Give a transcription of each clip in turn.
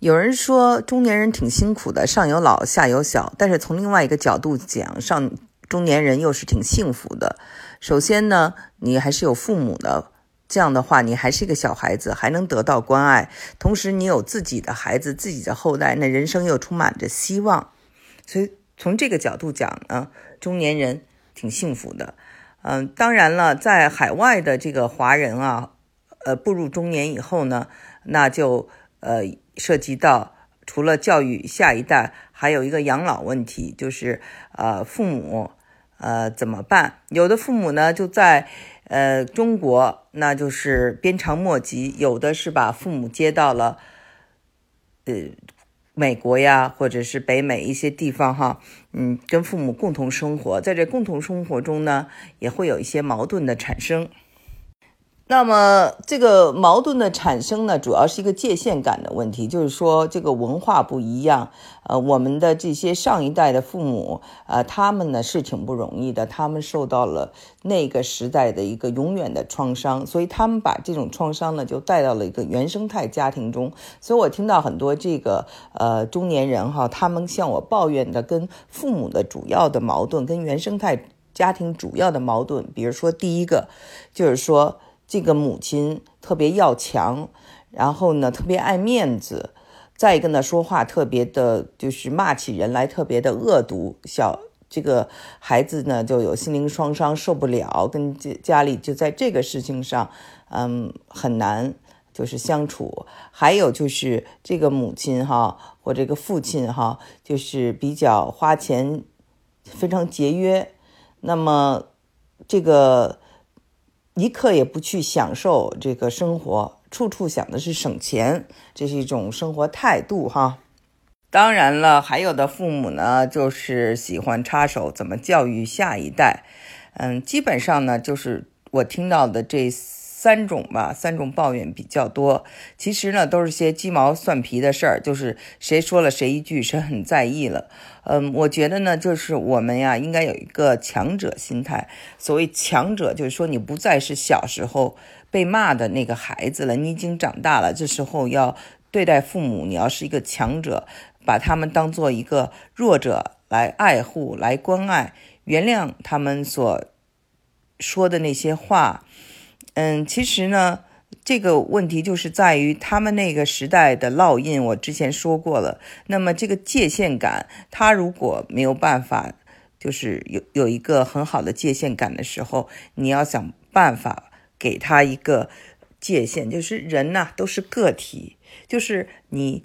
有人说中年人挺辛苦的，上有老下有小，但是从另外一个角度讲，上中年人又是挺幸福的。首先呢，你还是有父母的，这样的话，你还是一个小孩子，还能得到关爱，同时你有自己的孩子、自己的后代，那人生又充满着希望。所以从这个角度讲呢，中年人挺幸福的。嗯，当然了，在海外的这个华人啊，呃，步入中年以后呢，那就呃涉及到除了教育下一代，还有一个养老问题，就是呃父母呃怎么办？有的父母呢就在呃中国，那就是鞭长莫及；有的是把父母接到了呃。美国呀，或者是北美一些地方哈，嗯，跟父母共同生活，在这共同生活中呢，也会有一些矛盾的产生。那么这个矛盾的产生呢，主要是一个界限感的问题，就是说这个文化不一样。呃，我们的这些上一代的父母，呃，他们呢是挺不容易的，他们受到了那个时代的一个永远的创伤，所以他们把这种创伤呢就带到了一个原生态家庭中。所以我听到很多这个呃中年人哈，他们向我抱怨的跟父母的主要的矛盾，跟原生态家庭主要的矛盾，比如说第一个就是说。这个母亲特别要强，然后呢特别爱面子，再一个呢说话特别的，就是骂起人来特别的恶毒。小这个孩子呢就有心灵创伤，受不了，跟家家里就在这个事情上，嗯，很难就是相处。还有就是这个母亲哈，或这个父亲哈，就是比较花钱，非常节约。那么这个。一刻也不去享受这个生活，处处想的是省钱，这是一种生活态度哈。当然了，还有的父母呢，就是喜欢插手怎么教育下一代。嗯，基本上呢，就是我听到的这。三种吧，三种抱怨比较多。其实呢，都是些鸡毛蒜皮的事儿，就是谁说了谁一句，谁很在意了。嗯，我觉得呢，就是我们呀，应该有一个强者心态。所谓强者，就是说你不再是小时候被骂的那个孩子了，你已经长大了。这时候要对待父母，你要是一个强者，把他们当做一个弱者来爱护、来关爱，原谅他们所说的那些话。嗯，其实呢，这个问题就是在于他们那个时代的烙印。我之前说过了，那么这个界限感，他如果没有办法，就是有有一个很好的界限感的时候，你要想办法给他一个界限。就是人呐，都是个体，就是你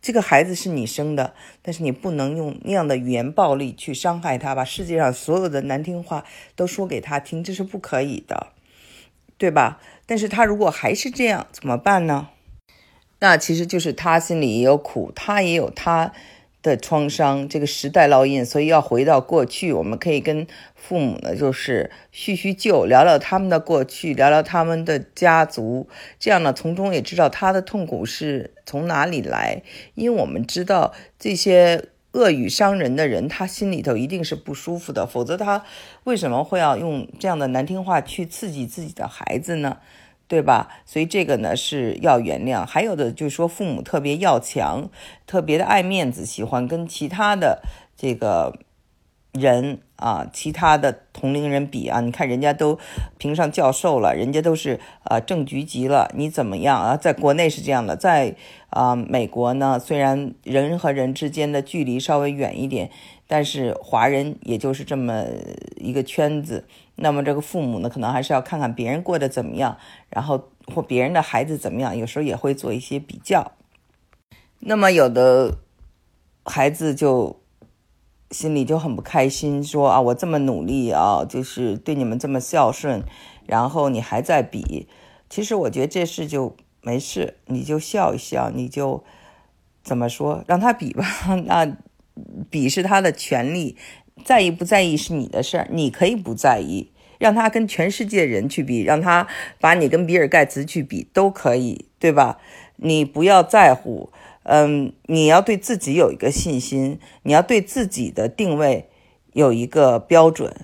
这个孩子是你生的，但是你不能用那样的语言暴力去伤害他，把世界上所有的难听话都说给他听，这是不可以的。对吧？但是他如果还是这样，怎么办呢？那其实就是他心里也有苦，他也有他的创伤，这个时代烙印，所以要回到过去。我们可以跟父母呢，就是叙叙旧，聊聊他们的过去，聊聊他们的家族，这样呢，从中也知道他的痛苦是从哪里来，因为我们知道这些。恶语伤人的人，他心里头一定是不舒服的，否则他为什么会要用这样的难听话去刺激自己的孩子呢？对吧？所以这个呢是要原谅。还有的就是说，父母特别要强，特别的爱面子，喜欢跟其他的这个。人啊，其他的同龄人比啊，你看人家都评上教授了，人家都是呃正局级了，你怎么样啊？在国内是这样的，在啊美国呢，虽然人和人之间的距离稍微远一点，但是华人也就是这么一个圈子。那么这个父母呢，可能还是要看看别人过得怎么样，然后或别人的孩子怎么样，有时候也会做一些比较。那么有的孩子就。心里就很不开心，说啊，我这么努力啊，就是对你们这么孝顺，然后你还在比。其实我觉得这事就没事，你就笑一笑，你就怎么说，让他比吧。那比是他的权利，在意不在意是你的事儿，你可以不在意，让他跟全世界人去比，让他把你跟比尔盖茨去比都可以，对吧？你不要在乎。嗯，你要对自己有一个信心，你要对自己的定位有一个标准，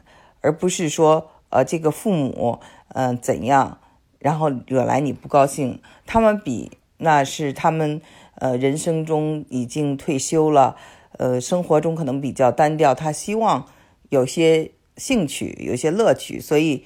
而不是说，呃，这个父母，嗯，怎样，然后惹来你不高兴。他们比那是他们呃人生中已经退休了，呃生活中可能比较单调，他希望有些兴趣，有些乐趣，所以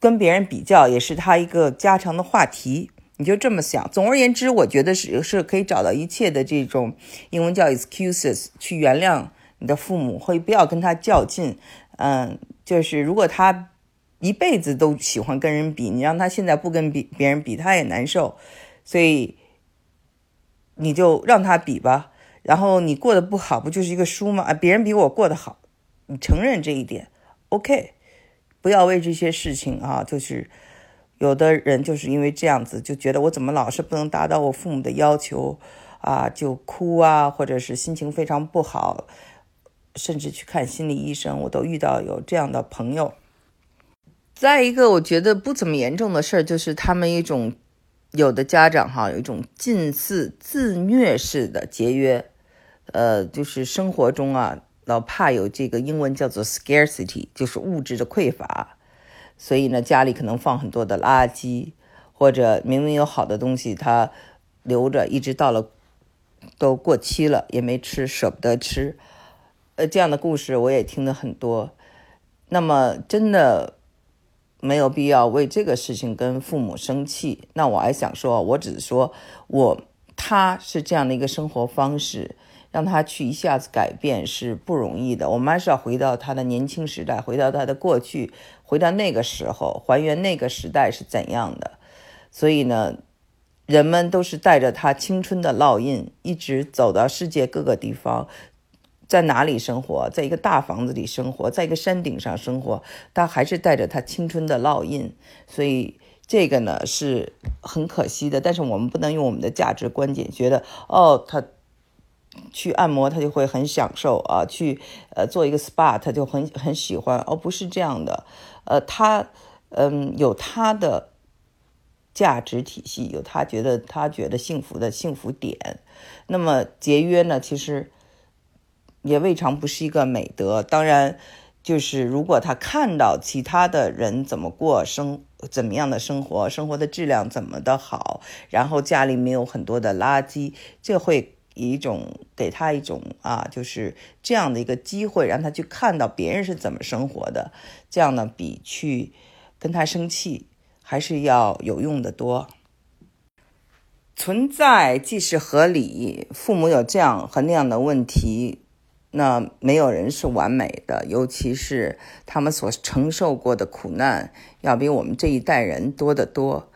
跟别人比较也是他一个家常的话题。你就这么想。总而言之，我觉得是是可以找到一切的这种英文叫 excuses 去原谅你的父母，或不要跟他较劲。嗯，就是如果他一辈子都喜欢跟人比，你让他现在不跟别别人比，他也难受。所以你就让他比吧。然后你过得不好，不就是一个输吗？啊，别人比我过得好，你承认这一点，OK。不要为这些事情啊，就是有的人就是因为这样子，就觉得我怎么老是不能达到我父母的要求啊，就哭啊，或者是心情非常不好。甚至去看心理医生，我都遇到有这样的朋友。再一个，我觉得不怎么严重的事儿，就是他们一种有的家长哈，有一种近似自虐式的节约，呃，就是生活中啊，老怕有这个英文叫做 scarcity，就是物质的匮乏，所以呢，家里可能放很多的垃圾，或者明明有好的东西，他留着，一直到了都过期了也没吃，舍不得吃。呃，这样的故事我也听了很多。那么，真的没有必要为这个事情跟父母生气。那我还想说，我只是说，我他是这样的一个生活方式，让他去一下子改变是不容易的。我们还是要回到他的年轻时代，回到他的过去，回到那个时候，还原那个时代是怎样的。所以呢，人们都是带着他青春的烙印，一直走到世界各个地方。在哪里生活？在一个大房子里生活，在一个山顶上生活，他还是带着他青春的烙印，所以这个呢是很可惜的。但是我们不能用我们的价值观点觉得，哦，他去按摩他就会很享受啊，去呃做一个 SPA 他就很很喜欢，哦，不是这样的，呃，他嗯有他的价值体系，有他觉得他觉得幸福的幸福点。那么节约呢，其实。也未尝不是一个美德。当然，就是如果他看到其他的人怎么过生，怎么样的生活，生活的质量怎么的好，然后家里没有很多的垃圾，这会一种给他一种啊，就是这样的一个机会，让他去看到别人是怎么生活的。这样呢，比去跟他生气还是要有用的多。存在既是合理，父母有这样和那样的问题。那没有人是完美的，尤其是他们所承受过的苦难，要比我们这一代人多得多。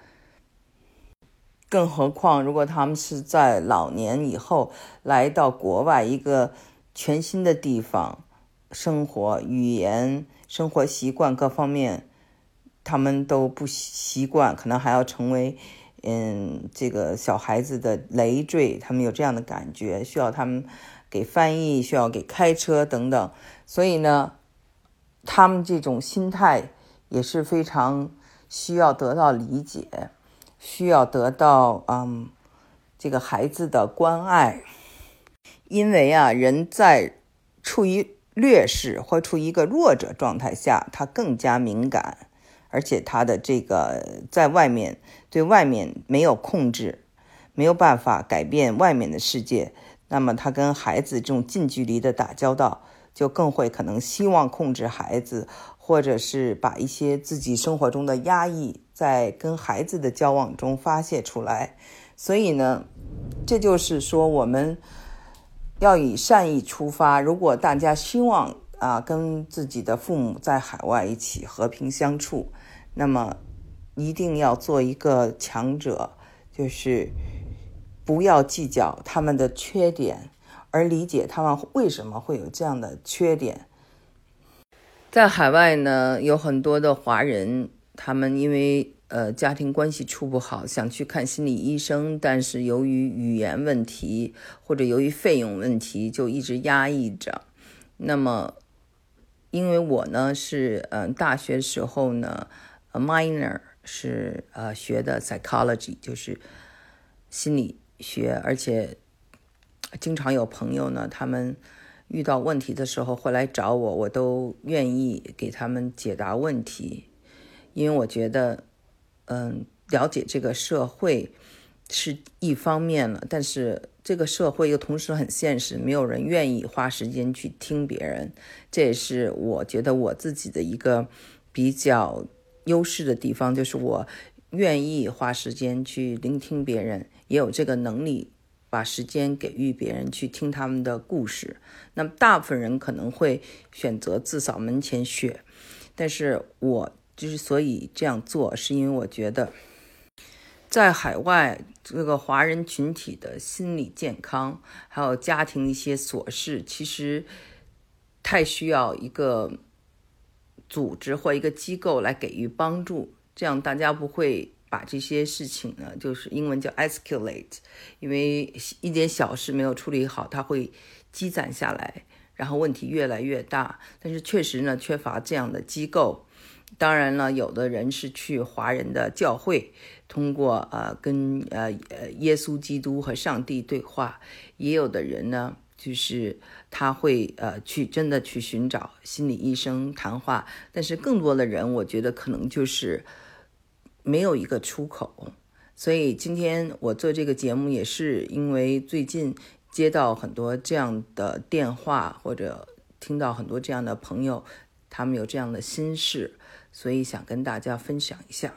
更何况，如果他们是在老年以后来到国外一个全新的地方生活，语言、生活习惯各方面，他们都不习惯，可能还要成为嗯这个小孩子的累赘。他们有这样的感觉，需要他们。给翻译需要给开车等等，所以呢，他们这种心态也是非常需要得到理解，需要得到嗯这个孩子的关爱，因为啊人在处于劣势或处于一个弱者状态下，他更加敏感，而且他的这个在外面对外面没有控制，没有办法改变外面的世界。那么他跟孩子这种近距离的打交道，就更会可能希望控制孩子，或者是把一些自己生活中的压抑在跟孩子的交往中发泄出来。所以呢，这就是说我们要以善意出发。如果大家希望啊跟自己的父母在海外一起和平相处，那么一定要做一个强者，就是。不要计较他们的缺点，而理解他们为什么会有这样的缺点。在海外呢，有很多的华人，他们因为呃家庭关系处不好，想去看心理医生，但是由于语言问题或者由于费用问题，就一直压抑着。那么，因为我呢是嗯大学时候呢，minor 是呃学的 psychology，就是心理。学，而且经常有朋友呢，他们遇到问题的时候会来找我，我都愿意给他们解答问题，因为我觉得，嗯，了解这个社会，是一方面了，但是这个社会又同时很现实，没有人愿意花时间去听别人。这也是我觉得我自己的一个比较优势的地方，就是我愿意花时间去聆听别人，也有这个能力把时间给予别人去听他们的故事。那么大部分人可能会选择自扫门前雪，但是我之所以这样做，是因为我觉得。在海外，这个华人群体的心理健康，还有家庭一些琐事，其实太需要一个组织或一个机构来给予帮助，这样大家不会把这些事情呢，就是英文叫 escalate，因为一点小事没有处理好，它会积攒下来，然后问题越来越大。但是确实呢，缺乏这样的机构。当然了，有的人是去华人的教会，通过呃跟呃呃耶稣基督和上帝对话；也有的人呢，就是他会呃去真的去寻找心理医生谈话。但是更多的人，我觉得可能就是没有一个出口。所以今天我做这个节目，也是因为最近接到很多这样的电话，或者听到很多这样的朋友，他们有这样的心事。所以想跟大家分享一下。